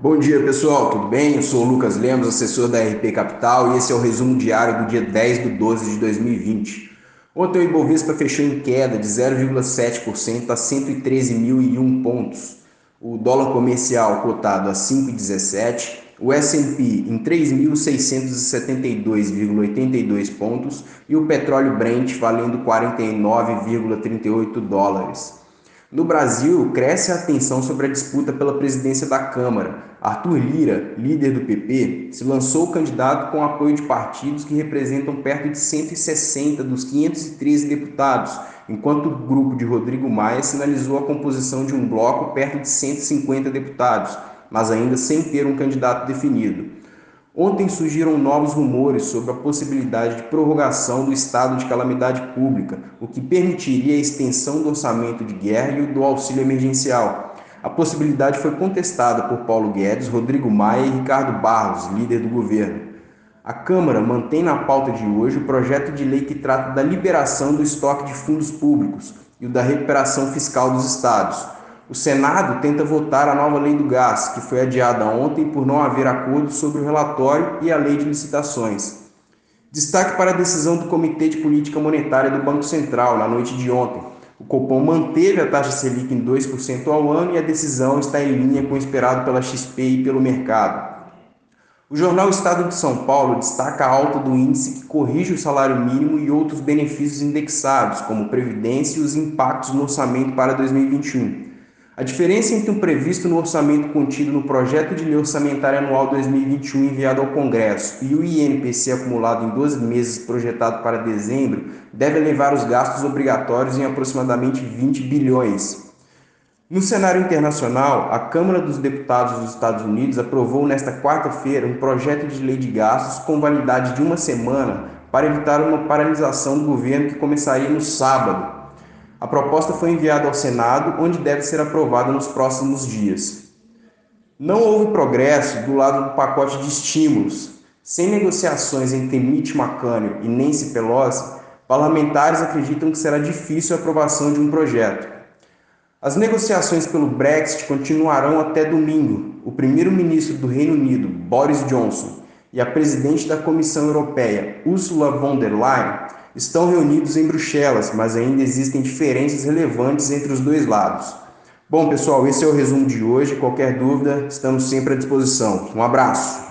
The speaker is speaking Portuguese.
Bom dia pessoal, tudo bem? Eu sou o Lucas Lemos, assessor da RP Capital e esse é o resumo diário do dia 10 de 12 de 2020. Ontem o Ibovespa fechou em queda de 0,7% a 113.001 pontos. O dólar comercial cotado a 5,17, o S&P em 3.672,82 pontos e o petróleo Brent valendo 49,38 dólares. No Brasil, cresce a atenção sobre a disputa pela presidência da Câmara. Arthur Lira, líder do PP, se lançou candidato com apoio de partidos que representam perto de 160 dos 513 deputados, enquanto o grupo de Rodrigo Maia sinalizou a composição de um bloco perto de 150 deputados, mas ainda sem ter um candidato definido. Ontem surgiram novos rumores sobre a possibilidade de prorrogação do estado de calamidade pública, o que permitiria a extensão do orçamento de guerra e do auxílio emergencial. A possibilidade foi contestada por Paulo Guedes, Rodrigo Maia e Ricardo Barros, líder do governo. A Câmara mantém na pauta de hoje o projeto de lei que trata da liberação do estoque de fundos públicos e o da recuperação fiscal dos estados. O Senado tenta votar a nova lei do gás, que foi adiada ontem por não haver acordo sobre o relatório e a lei de licitações. Destaque para a decisão do Comitê de Política Monetária do Banco Central na noite de ontem. O Copom manteve a taxa Selic em 2% ao ano e a decisão está em linha com o esperado pela XP e pelo mercado. O jornal Estado de São Paulo destaca a alta do índice que corrige o salário mínimo e outros benefícios indexados, como previdência e os impactos no orçamento para 2021. A diferença entre o previsto no orçamento contido no projeto de lei orçamentária anual 2021 enviado ao Congresso e o INPC acumulado em 12 meses projetado para dezembro deve elevar os gastos obrigatórios em aproximadamente 20 bilhões. No cenário internacional, a Câmara dos Deputados dos Estados Unidos aprovou nesta quarta-feira um projeto de lei de gastos com validade de uma semana para evitar uma paralisação do governo que começaria no sábado. A proposta foi enviada ao Senado, onde deve ser aprovada nos próximos dias. Não houve progresso do lado do pacote de estímulos. Sem negociações entre Mitch McConnell e Nancy Pelosi, parlamentares acreditam que será difícil a aprovação de um projeto. As negociações pelo Brexit continuarão até domingo. O primeiro-ministro do Reino Unido, Boris Johnson, e a presidente da Comissão Europeia, Ursula von der Leyen, estão reunidos em Bruxelas, mas ainda existem diferenças relevantes entre os dois lados. Bom, pessoal, esse é o resumo de hoje. Qualquer dúvida, estamos sempre à disposição. Um abraço.